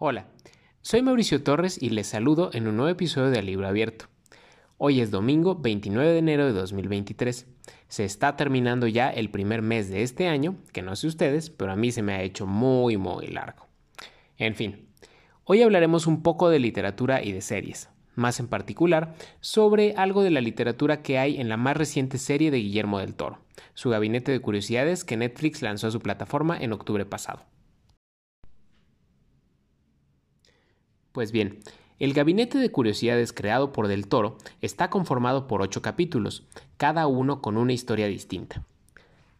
Hola, soy Mauricio Torres y les saludo en un nuevo episodio de Libro Abierto. Hoy es domingo 29 de enero de 2023. Se está terminando ya el primer mes de este año, que no sé ustedes, pero a mí se me ha hecho muy muy largo. En fin, hoy hablaremos un poco de literatura y de series, más en particular sobre algo de la literatura que hay en la más reciente serie de Guillermo del Toro, su gabinete de curiosidades que Netflix lanzó a su plataforma en octubre pasado. Pues bien, el gabinete de curiosidades creado por Del Toro está conformado por ocho capítulos, cada uno con una historia distinta.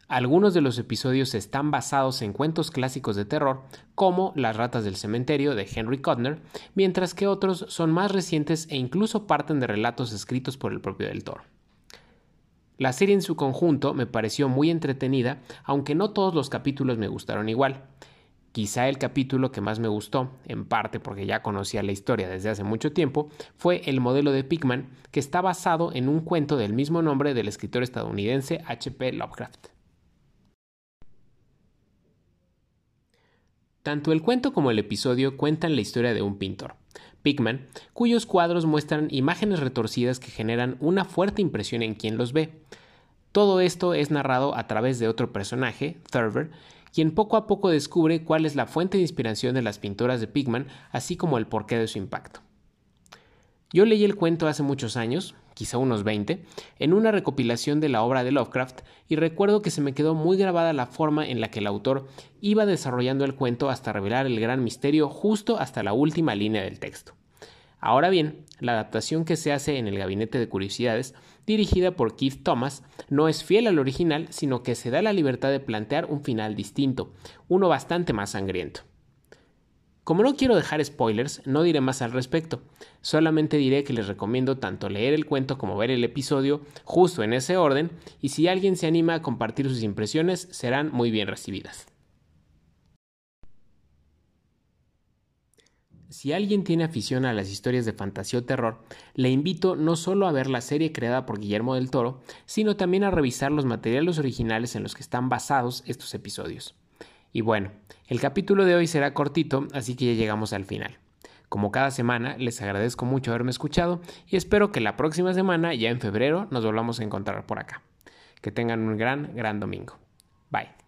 Algunos de los episodios están basados en cuentos clásicos de terror, como Las ratas del cementerio de Henry Codner, mientras que otros son más recientes e incluso parten de relatos escritos por el propio Del Toro. La serie en su conjunto me pareció muy entretenida, aunque no todos los capítulos me gustaron igual. Quizá el capítulo que más me gustó, en parte porque ya conocía la historia desde hace mucho tiempo, fue El modelo de Pigman, que está basado en un cuento del mismo nombre del escritor estadounidense H.P. Lovecraft. Tanto el cuento como el episodio cuentan la historia de un pintor, Pigman, cuyos cuadros muestran imágenes retorcidas que generan una fuerte impresión en quien los ve. Todo esto es narrado a través de otro personaje, Thurber, quien poco a poco descubre cuál es la fuente de inspiración de las pinturas de Pigman, así como el porqué de su impacto. Yo leí el cuento hace muchos años, quizá unos 20, en una recopilación de la obra de Lovecraft y recuerdo que se me quedó muy grabada la forma en la que el autor iba desarrollando el cuento hasta revelar el gran misterio justo hasta la última línea del texto. Ahora bien, la adaptación que se hace en el Gabinete de Curiosidades, dirigida por Keith Thomas, no es fiel al original, sino que se da la libertad de plantear un final distinto, uno bastante más sangriento. Como no quiero dejar spoilers, no diré más al respecto. Solamente diré que les recomiendo tanto leer el cuento como ver el episodio justo en ese orden y si alguien se anima a compartir sus impresiones serán muy bien recibidas. Si alguien tiene afición a las historias de fantasía o terror, le invito no solo a ver la serie creada por Guillermo del Toro, sino también a revisar los materiales originales en los que están basados estos episodios. Y bueno, el capítulo de hoy será cortito, así que ya llegamos al final. Como cada semana, les agradezco mucho haberme escuchado y espero que la próxima semana, ya en febrero, nos volvamos a encontrar por acá. Que tengan un gran, gran domingo. Bye.